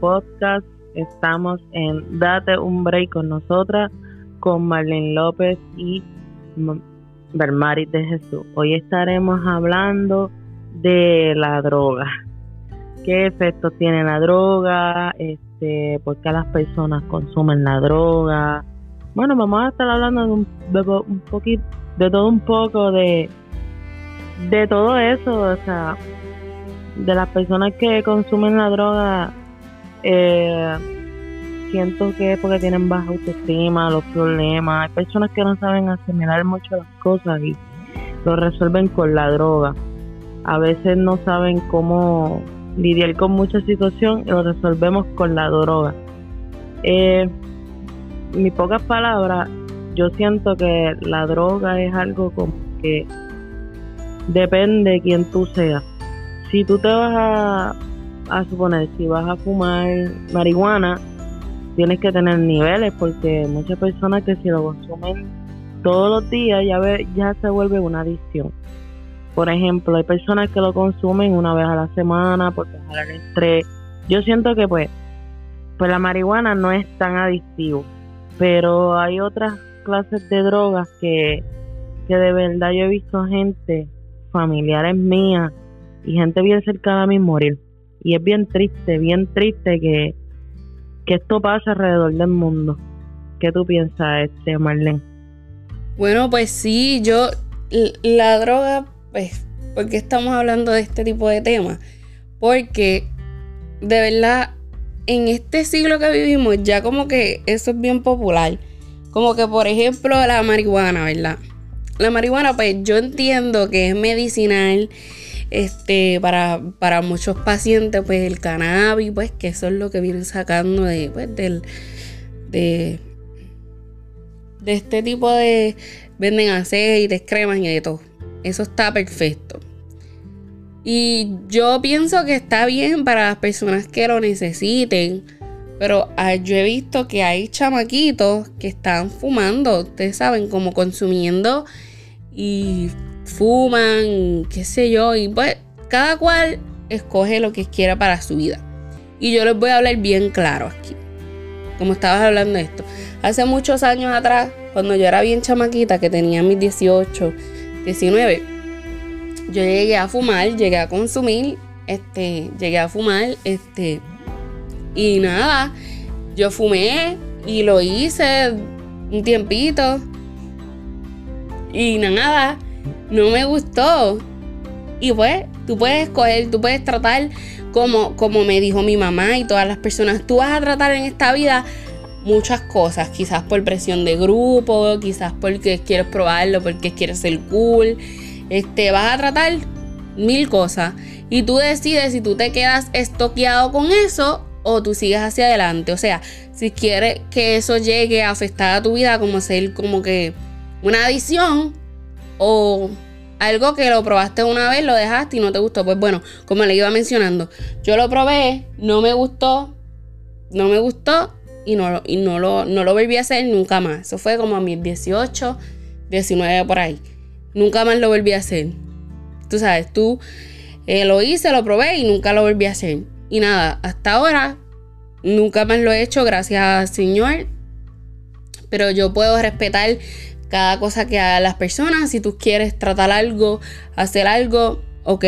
podcast. Estamos en Date un Break con nosotras, con Marlene López y Bermaris de Jesús. Hoy estaremos hablando de la droga. ¿Qué efectos tiene la droga? Este, ¿Por qué las personas consumen la droga? Bueno, vamos a estar hablando de un, un poquito, de todo un poco de, de todo eso, o sea, de las personas que consumen la droga, eh, siento que es porque tienen baja autoestima, los problemas. Hay personas que no saben asimilar mucho las cosas y lo resuelven con la droga. A veces no saben cómo lidiar con mucha situación y lo resolvemos con la droga. Eh, mis pocas palabras, yo siento que la droga es algo como que depende de quién tú seas si tú te vas a, a suponer, si vas a fumar marihuana, tienes que tener niveles porque muchas personas que si lo consumen todos los días ya, ve, ya se vuelve una adicción. Por ejemplo, hay personas que lo consumen una vez a la semana por dejar el estrés. Yo siento que pues, pues la marihuana no es tan adictivo, pero hay otras clases de drogas que, que de verdad yo he visto gente, familiares mías, y gente bien cercana a mí morir. Y es bien triste, bien triste que, esto pase alrededor del mundo. ¿Qué tú piensas, este Marlene? Bueno, pues sí, yo la droga, pues, ¿por qué estamos hablando de este tipo de temas? Porque de verdad, en este siglo que vivimos, ya como que eso es bien popular. Como que, por ejemplo, la marihuana, ¿verdad? La marihuana, pues yo entiendo que es medicinal este, para, para muchos pacientes, pues el cannabis, pues que eso es lo que vienen sacando de, pues, del, de, este tipo de, venden aceites, cremas y de todo. Eso está perfecto. Y yo pienso que está bien para las personas que lo necesiten. Pero ah, yo he visto que hay chamaquitos que están fumando, ustedes saben, como consumiendo y fuman, qué sé yo, y pues cada cual escoge lo que quiera para su vida. Y yo les voy a hablar bien claro aquí, como estabas hablando de esto. Hace muchos años atrás, cuando yo era bien chamaquita, que tenía mis 18, 19, yo llegué a fumar, llegué a consumir, este, llegué a fumar, este, y nada, yo fumé y lo hice un tiempito. Y nada, no me gustó. Y pues, tú puedes escoger, tú puedes tratar como, como me dijo mi mamá y todas las personas. Tú vas a tratar en esta vida muchas cosas, quizás por presión de grupo, quizás porque quieres probarlo, porque quieres ser cool. Este, vas a tratar mil cosas y tú decides si tú te quedas estoqueado con eso o tú sigues hacia adelante. O sea, si quieres que eso llegue a afectar a tu vida como ser como que una adición, o algo que lo probaste una vez, lo dejaste y no te gustó. Pues bueno, como le iba mencionando, yo lo probé, no me gustó, no me gustó y no, y no, lo, no lo volví a hacer nunca más. Eso fue como a mis 18, 19 por ahí. Nunca más lo volví a hacer. Tú sabes, tú eh, lo hice, lo probé y nunca lo volví a hacer. Y nada, hasta ahora nunca más lo he hecho, gracias al Señor. Pero yo puedo respetar cada cosa que hagan las personas. Si tú quieres tratar algo, hacer algo, ok.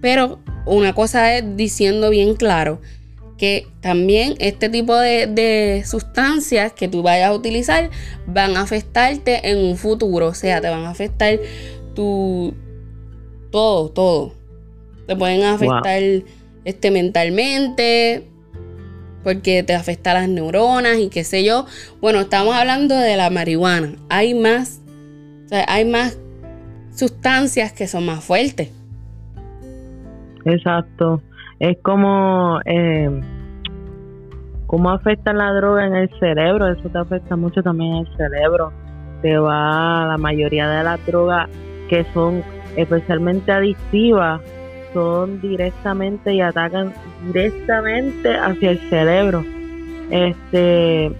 Pero una cosa es diciendo bien claro que también este tipo de, sustancias que tú vayas a utilizar van a afectarte en un futuro. O sea, te van a afectar tu todo, todo. Te pueden afectar este, mentalmente, porque te afecta las neuronas y qué sé yo. Bueno, estamos hablando de la marihuana. Hay más, hay más sustancias que son más fuertes. Exacto. Es como eh, cómo afecta la droga en el cerebro. Eso te afecta mucho también en el cerebro. Te va la mayoría de las drogas que son especialmente adictivas son directamente y atacan directamente hacia el cerebro. Este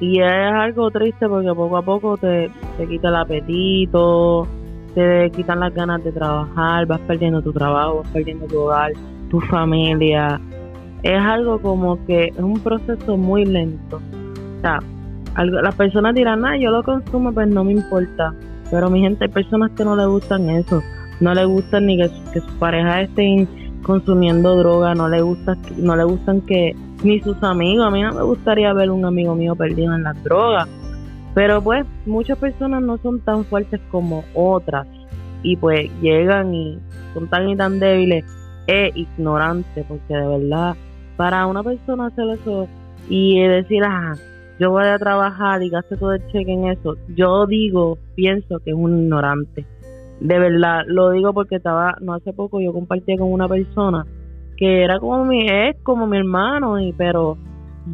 y es algo triste porque poco a poco te, te quita el apetito, te quitan las ganas de trabajar, vas perdiendo tu trabajo, vas perdiendo tu hogar, tu familia. es algo como que es un proceso muy lento. O sea, las personas dirán, ah, yo lo consumo, pues no me importa. Pero mi gente, hay personas que no le gustan eso. No le gustan ni que, que sus parejas estén consumiendo droga, no le gusta, no le gustan que ni sus amigos, a mí no me gustaría ver un amigo mío perdido en las drogas, pero pues muchas personas no son tan fuertes como otras. Y pues llegan y son tan y tan débiles e ignorantes, porque de verdad, para una persona hacer eso y decir, ah, yo voy a trabajar y gaste todo el cheque en eso, yo digo, pienso que es un ignorante. De verdad, lo digo porque estaba, no hace poco yo compartí con una persona que era como mi ex, como mi hermano, y pero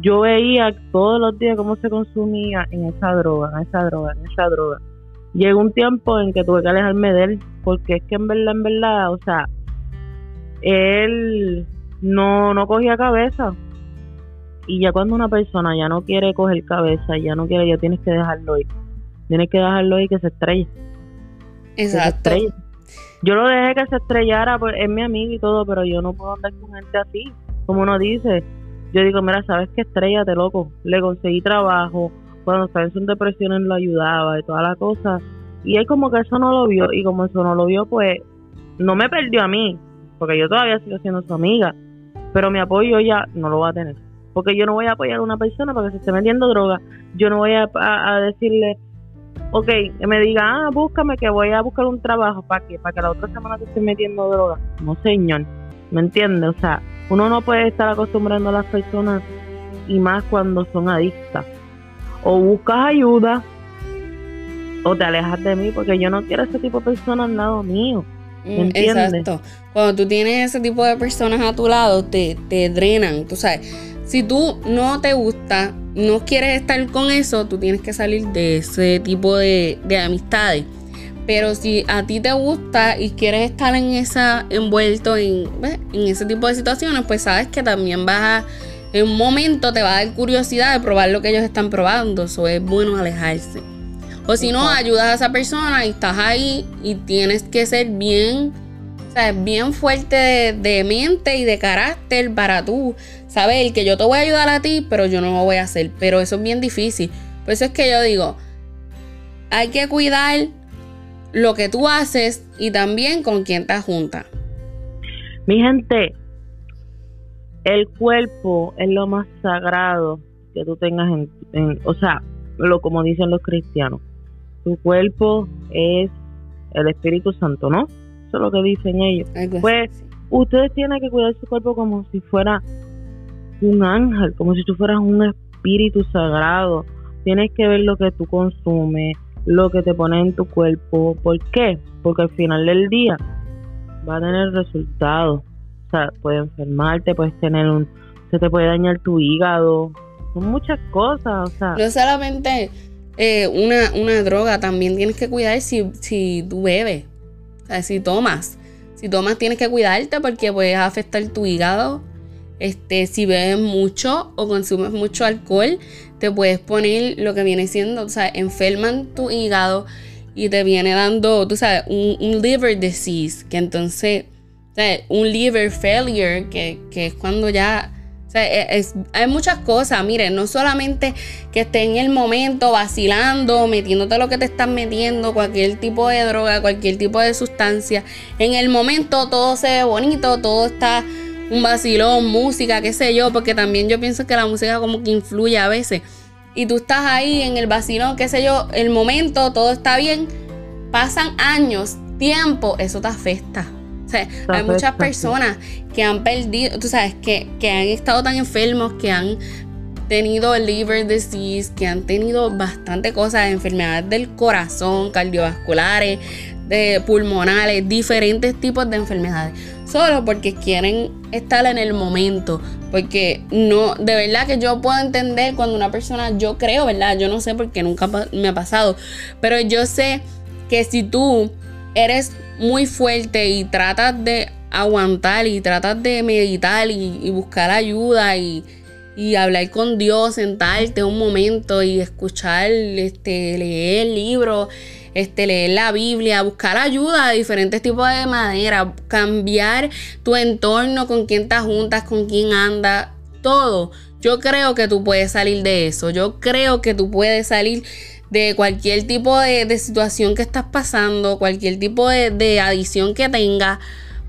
yo veía todos los días cómo se consumía en esa droga, en esa droga, en esa droga. Llegó un tiempo en que tuve que alejarme de él, porque es que en verdad, en verdad, o sea, él no, no cogía cabeza. Y ya cuando una persona ya no quiere coger cabeza, ya no quiere, ya tienes que dejarlo ir. Tienes que dejarlo ir que se estrelle. Exacto. Yo lo dejé que se estrellara, pues es mi amigo y todo, pero yo no puedo andar con gente así, como uno dice. Yo digo, mira, ¿sabes qué? Estrellate, loco. Le conseguí trabajo, cuando estaba en depresiones lo ayudaba y toda la cosa. Y él como que eso no lo vio, y como eso no lo vio, pues no me perdió a mí, porque yo todavía sigo siendo su amiga, pero mi apoyo ya no lo va a tener. Porque yo no voy a apoyar a una persona para que se esté metiendo droga. Yo no voy a decirle, ok, me diga, ah, búscame que voy a buscar un trabajo para que, para que la otra semana te esté metiendo droga. No, señor, ¿me entiendes? O sea, uno no puede estar acostumbrando a las personas y más cuando son adictas. O buscas ayuda o te alejas de mí porque yo no quiero ese tipo de personas al lado mío. ¿Me mm, entiendes? Exacto. Cuando tú tienes ese tipo de personas a tu lado, te, te drenan. Tú sabes, si tú no te gusta no quieres estar con eso, tú tienes que salir de ese tipo de, amistades. Pero si a ti te gusta y quieres estar en esa envuelto en, en ese tipo de situaciones, pues sabes que también vas a, en un momento te va a dar curiosidad de probar lo que ellos están probando. Eso es bueno alejarse. O si no, ayudas a esa persona y estás ahí y tienes que ser bien, o bien fuerte de, mente y de carácter para tú saber que yo te voy a ayudar a ti, pero yo no lo voy a hacer. Pero eso es bien difícil. Por eso es que yo digo, hay que cuidar lo que tú haces y también con quién te juntas. Mi gente, el cuerpo es lo más sagrado que tú tengas en, o sea, lo como dicen los cristianos. Tu cuerpo es el Espíritu Santo, ¿no? Eso es lo que dicen ellos. pues ustedes tienen que cuidar su cuerpo como si fuera un ángel, como si tú fueras un espíritu sagrado. Tienes que ver lo que tú consumes, lo que te pones en tu cuerpo. ¿Por qué? Porque al final del día va a tener resultados. O sea, puede enfermarte, puedes tener un... Se te puede dañar tu hígado. Son muchas cosas, o sea... No solamente eh, una, una droga, también tienes que cuidar si, si tú bebes. O sea, si tomas. Si tomas tienes que cuidarte porque puedes afectar tu hígado, este, si bebes mucho o consumes mucho alcohol, te puedes poner lo que viene siendo, o sea, enferman tu hígado y te viene dando, tú sabes, un, liver disease, que entonces, un liver failure, que, es cuando ya, o sea, e, hay muchas cosas, miren, no solamente que esté en el momento vacilando, metiéndote lo que te están metiendo, cualquier tipo de droga, cualquier tipo de sustancia, en el momento todo se ve bonito, todo está un vacilón, música, qué sé yo, porque también yo pienso que la música como que influye a veces. Y tú estás ahí en el vacilón, qué sé yo, el momento, todo está bien, pasan años, tiempo, eso te afecta. O sea, hay muchas personas que han perdido, tú sabes, que, que han estado tan enfermos, que han tenido liver disease, que han tenido bastante cosas, enfermedades del corazón, cardiovasculares, de pulmonales, diferentes tipos de enfermedades solo porque quieren estar en el momento. Porque no, de verdad que yo puedo entender cuando una persona, yo creo, ¿verdad? Yo no sé porque nunca me ha pasado, pero yo sé que si tú eres muy fuerte y tratas de aguantar y tratas de meditar y, buscar ayuda y, y, hablar con Dios, sentarte un momento y escuchar, este, leer libros este, leer la Biblia, buscar ayuda de diferentes tipos de manera, cambiar tu entorno, con quién te juntas, con quién andas, todo. Yo creo que tú puedes salir de eso. Yo creo que tú puedes salir de cualquier tipo de, situación que estás pasando, cualquier tipo de, de adición que tengas,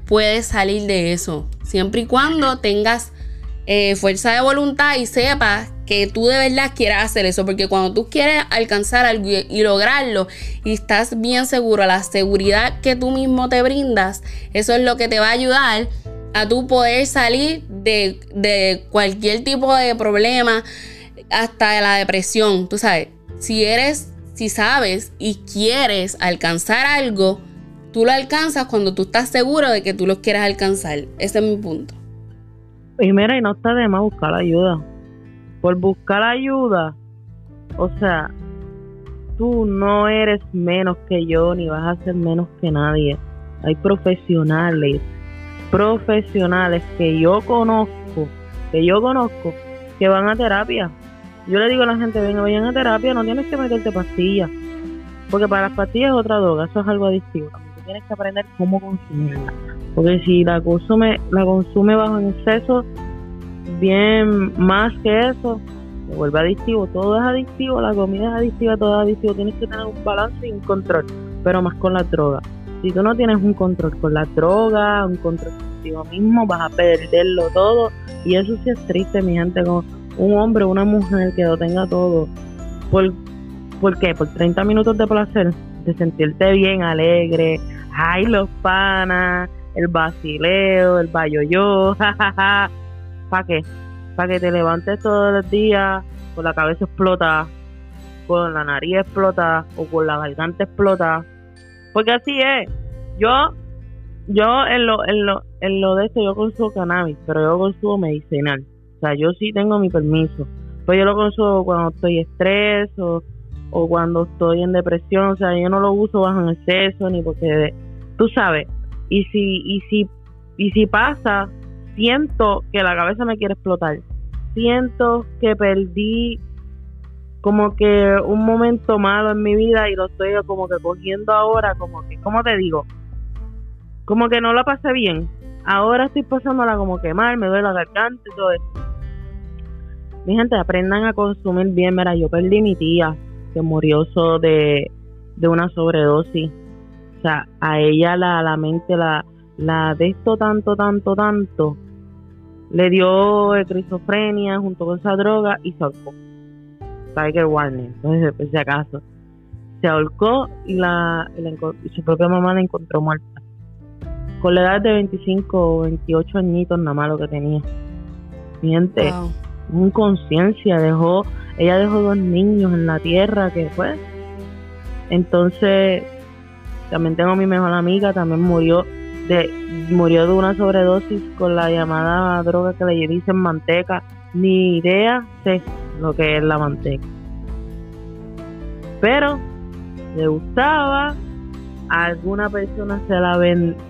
puedes salir de eso. Siempre y cuando tengas eh, fuerza de voluntad y sepas que tú de verdad quieras hacer eso, porque cuando tú quieres alcanzar algo y, lograrlo y estás bien seguro, la seguridad que tú mismo te brindas, eso es lo que te va a ayudar a tú poder salir de, de cualquier tipo de problema, hasta la depresión, tú sabes, si eres, si sabes y quieres alcanzar algo, tú lo alcanzas cuando tú estás seguro de que tú lo quieres alcanzar. Ese es mi punto. Y mira, y no está de más buscar ayuda. Por buscar ayuda, o sea, tú no eres menos que yo ni vas a ser menos que nadie. Hay profesionales, profesionales que yo conozco, que yo conozco, que van a terapia. Yo le digo a la gente, venga, vayan a terapia, no tienes que meterte pastillas. Porque para las pastillas es otra droga, eso es algo adictivo. Tienes que aprender cómo consumirla. Porque si la consume, la consume bajo en exceso, bien más que eso, se vuelve adictivo. Todo es adictivo, la comida es adictiva, todo es adictivo. Tienes que tener un balance y un control, pero más con la droga. Si tú no tienes un control con la droga, un control contigo mismo, vas a perderlo todo. Y eso sí es triste, mi gente, como un hombre una mujer que lo tenga todo. ¿Por, ¿Por qué? Por 30 minutos de placer, de sentirte bien, alegre. Ay, los panas, el basileo, el bayoyo, jajaja. ¿Para qué? Para que te levantes todos los días con la cabeza explota, con la nariz explota o con la garganta explota. Porque así es. Yo, yo en lo, en lo, en lo de esto yo consumo cannabis, pero yo consumo medicinal. O sea, yo sí tengo mi permiso. Pues yo lo consumo cuando estoy estrés o, cuando estoy en depresión. O sea, yo no lo uso bajo en exceso ni porque, tú sabes, y si y si y si pasa siento que la cabeza me quiere explotar. Siento que perdí como que un momento malo en mi vida y lo estoy como que cogiendo ahora como que cómo te digo como que no la pasé bien. Ahora estoy pasándola como que mal me duele la garganta y todo esto mi gente aprendan a consumir bien mira yo perdí mi tía que murió de, de una sobredosis o sea, a ella la, la mente la, la de esto tanto, tanto, tanto, le dio esquizofrenia junto con esa droga y se ahorcó. Tiger Warner, entonces, por si acaso. Se ahorcó y, la, su propia mamá la encontró muerta. Con la edad de 25 o 28 añitos, nada más lo que tenía. Mi gente, un conciencia, dejó, ella dejó dos niños en la tierra que fue. Entonces, también tengo mi mejor amiga, también murió de murió de una sobredosis con la llamada droga que le dicen manteca. Ni idea sé lo que es la manteca. Pero le gustaba, alguna persona se la,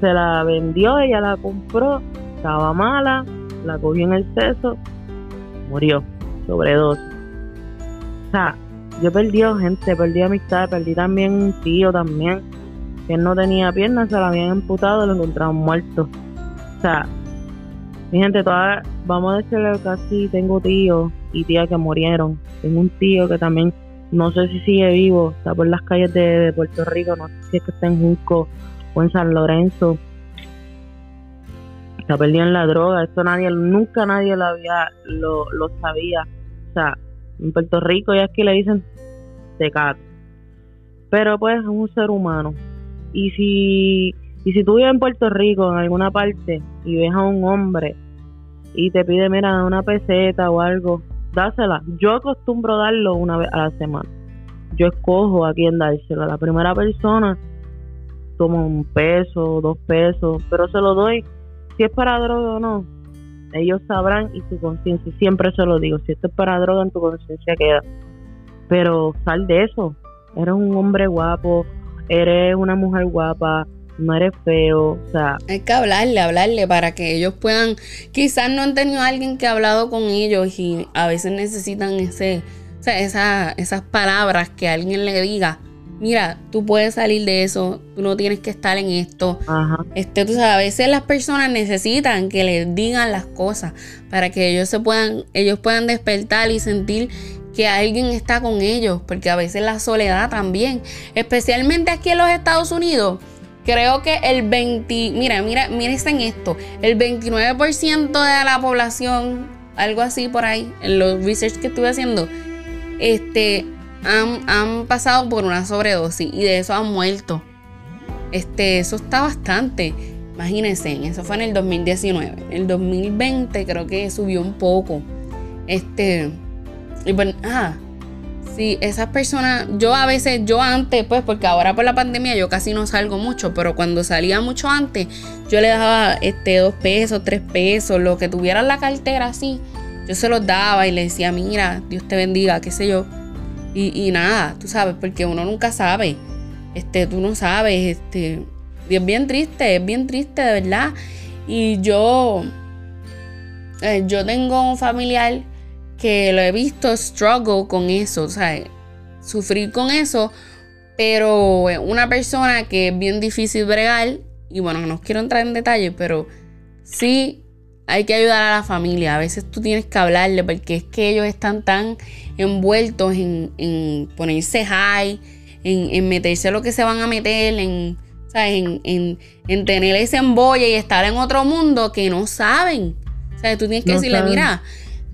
se la vendió, ella la compró, estaba mala, la cogió en el seso, murió, sobredosis. O sea, yo perdí gente, perdí amistad, perdí también un tío también que no tenía piernas, se la habían amputado lo encontraron muerto. O sea, mi gente, toda, vamos a decirle casi tengo tíos y tías que murieron. Tengo un tío que también, no sé si sigue vivo, está por las calles de, Puerto Rico, no sé si es que está en Junco o en San Lorenzo. Está perdido en la droga, esto nadie, nunca nadie lo había, lo, lo sabía. O sea, en Puerto Rico ya es que le dicen tecato. Pero pues es un ser humano y si, y si tú vives en Puerto Rico, en alguna parte, y ves a un hombre y te pide, mira, una peseta o algo, dásela. Yo acostumbro darlo una vez a la semana. Yo escojo a quién dárselo. La primera persona toma un peso, dos pesos, pero se lo doy. Si es para droga o no, ellos sabrán y su conciencia, siempre se lo digo, si esto es para droga, en tu conciencia queda. Pero sal de eso. Eres un hombre guapo, eres una mujer guapa, no eres feo, o sea... Hay que hablarle, hablarle para que ellos puedan... Quizás no han tenido a alguien que ha hablado con ellos y a veces necesitan ese, o sea, esa, esas palabras que alguien le diga mira, tú puedes salir de eso, tú no tienes que estar en esto. Este, tú sabes, a veces las personas necesitan que les digan las cosas para que ellos se puedan, ellos puedan despertar y sentir que alguien está con ellos, porque a veces la soledad también, especialmente aquí en los Estados Unidos. Creo que el 20, mira, mira, mírense en esto, el 29% de la población, algo así por ahí, en los research que estuve haciendo, este, han, pasado por una sobredosis y de eso han muerto. Este, eso está bastante. Imagínense, eso fue en el 2019. En el 2020 creo que subió un poco. Este, y bueno, ah, sí, esas personas, yo a veces, yo antes, pues, porque ahora por la pandemia yo casi no salgo mucho, pero cuando salía mucho antes, yo le daba este dos pesos, tres pesos, lo que tuviera en la cartera así, yo se los daba y le decía, mira, Dios te bendiga, qué sé yo. Y, nada, tú sabes, porque uno nunca sabe. Este, tú no sabes, este. es bien triste, es bien triste, de verdad. Y yo. Eh, yo tengo un familiar que lo he visto struggle con eso, o sea, sufrir con eso, pero una persona que es bien difícil bregar, y bueno, no quiero entrar en detalle, pero sí hay que ayudar a la familia. A veces tú tienes que hablarle porque es que ellos están tan envueltos en, ponerse high, en, meterse lo que se van a meter, en, En, en, tener ese embolle y estar en otro mundo que no saben. Sea, tú tienes que decirle, mira,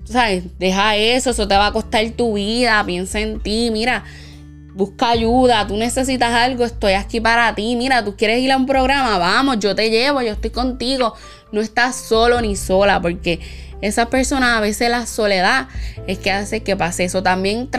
¿sabes? Deja eso, eso te va a costar tu vida, piensa en ti, mira, busca ayuda, tú necesitas algo, estoy aquí para ti, mira, tú quieres ir a un programa, vamos, yo te llevo, yo estoy contigo, no estás solo ni sola, porque esa persona a veces la soledad es que hace que pase eso. También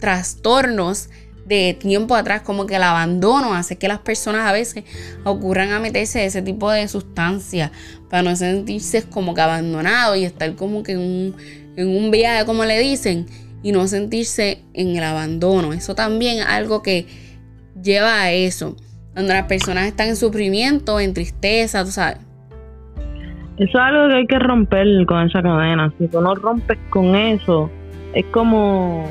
trastornos de tiempo atrás, como que el abandono hace que las personas a veces ocurran a meterse ese tipo de sustancias para no sentirse como que abandonado y estar como que en un, en un viaje, como le dicen, y no sentirse en el abandono. Eso también es algo que lleva a eso, cuando las personas están en sufrimiento, en tristeza, tú sabes eso es algo que hay que romper con esa cadena. Si tú no rompes con eso, es como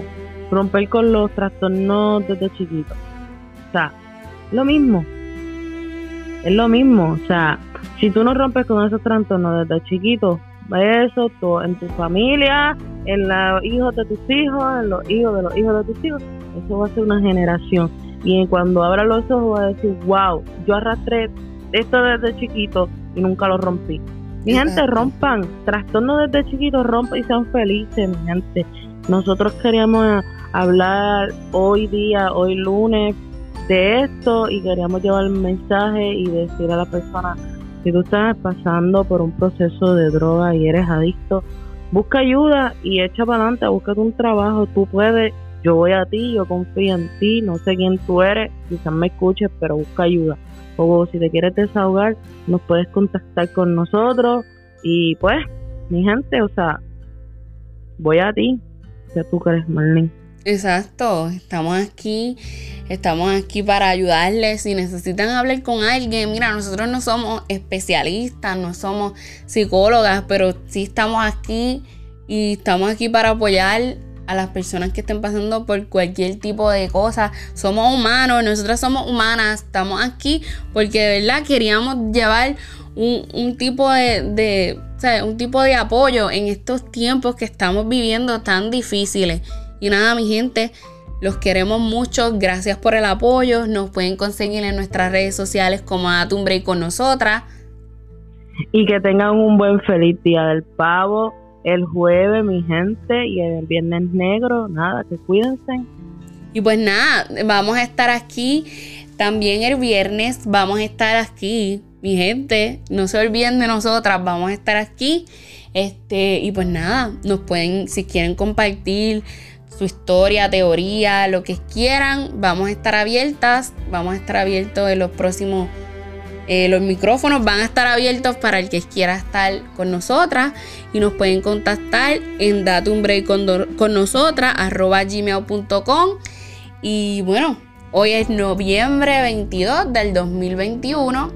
romper con los trastornos desde chiquito. O sea, lo mismo. Es lo mismo. O sea, si tú no rompes con esos trastornos desde chiquito, eso todo en tu familia, en los hijos de tus hijos, en los hijos de los hijos de tus hijos, eso va a ser una generación. Y cuando abra los ojos va a decir, wow, yo arrastré esto desde chiquito y nunca lo rompí. Mi gente, rompan, trastorno desde chiquitos, rompan y sean felices, mi gente. Nosotros queríamos hablar hoy día, hoy lunes, de esto y queríamos llevar el mensaje y decir a la persona, si tú estás pasando por un proceso de droga y eres adicto, busca ayuda y echa para adelante, búscate un trabajo, tú puedes, yo voy a ti, yo confío en ti, no sé quién tú eres, quizás me escuches, pero busca ayuda. O si te quieres desahogar, nos puedes contactar con nosotros. Y pues, mi gente, o sea, voy a ti, que tú crees, Marlene. Exacto, estamos aquí, estamos aquí para ayudarles. Si necesitan hablar con alguien, mira, nosotros no somos especialistas, no somos psicólogas, pero sí estamos aquí y estamos aquí para apoyar a las personas que estén pasando por cualquier tipo de cosa. Somos humanos, nosotras somos humanas, estamos aquí porque de verdad queríamos llevar un, tipo de, un tipo de apoyo en estos tiempos que estamos viviendo tan difíciles. Y nada, mi gente, los queremos mucho. Gracias por el apoyo. Nos pueden conseguir en nuestras redes sociales como Date un Break con nosotras. Y que tengan un buen feliz día del pavo el jueves, mi gente, y el viernes negro, nada, que cuídense. Y pues nada, vamos a estar aquí también el viernes, vamos a estar aquí, mi gente, no se olviden de nosotras, vamos a estar aquí. Este, y pues nada, nos pueden, si quieren compartir su historia, teoría, lo que quieran, vamos a estar abiertas, vamos a estar abiertos en los próximos eh, los micrófonos van a estar abiertos para el que quiera estar con nosotras y nos pueden contactar en Date un Break con, nosotras, arroba. Y bueno, hoy es noviembre 22 del 2021,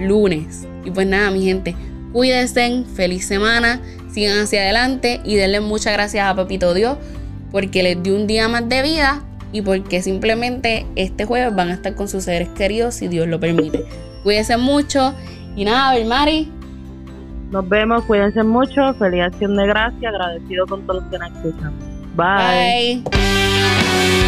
lunes. Y pues nada, mi gente, cuídense, feliz semana, sigan hacia adelante y denle muchas gracias a Papito Dios porque les dio un día más de vida y porque simplemente este jueves van a estar con sus seres queridos si Dios lo permite. Cuídense mucho y nada, Mari. Nos vemos, cuídense mucho, feliz acción de gracia, agradecido con todos los que nos escuchan. Bye. Bye.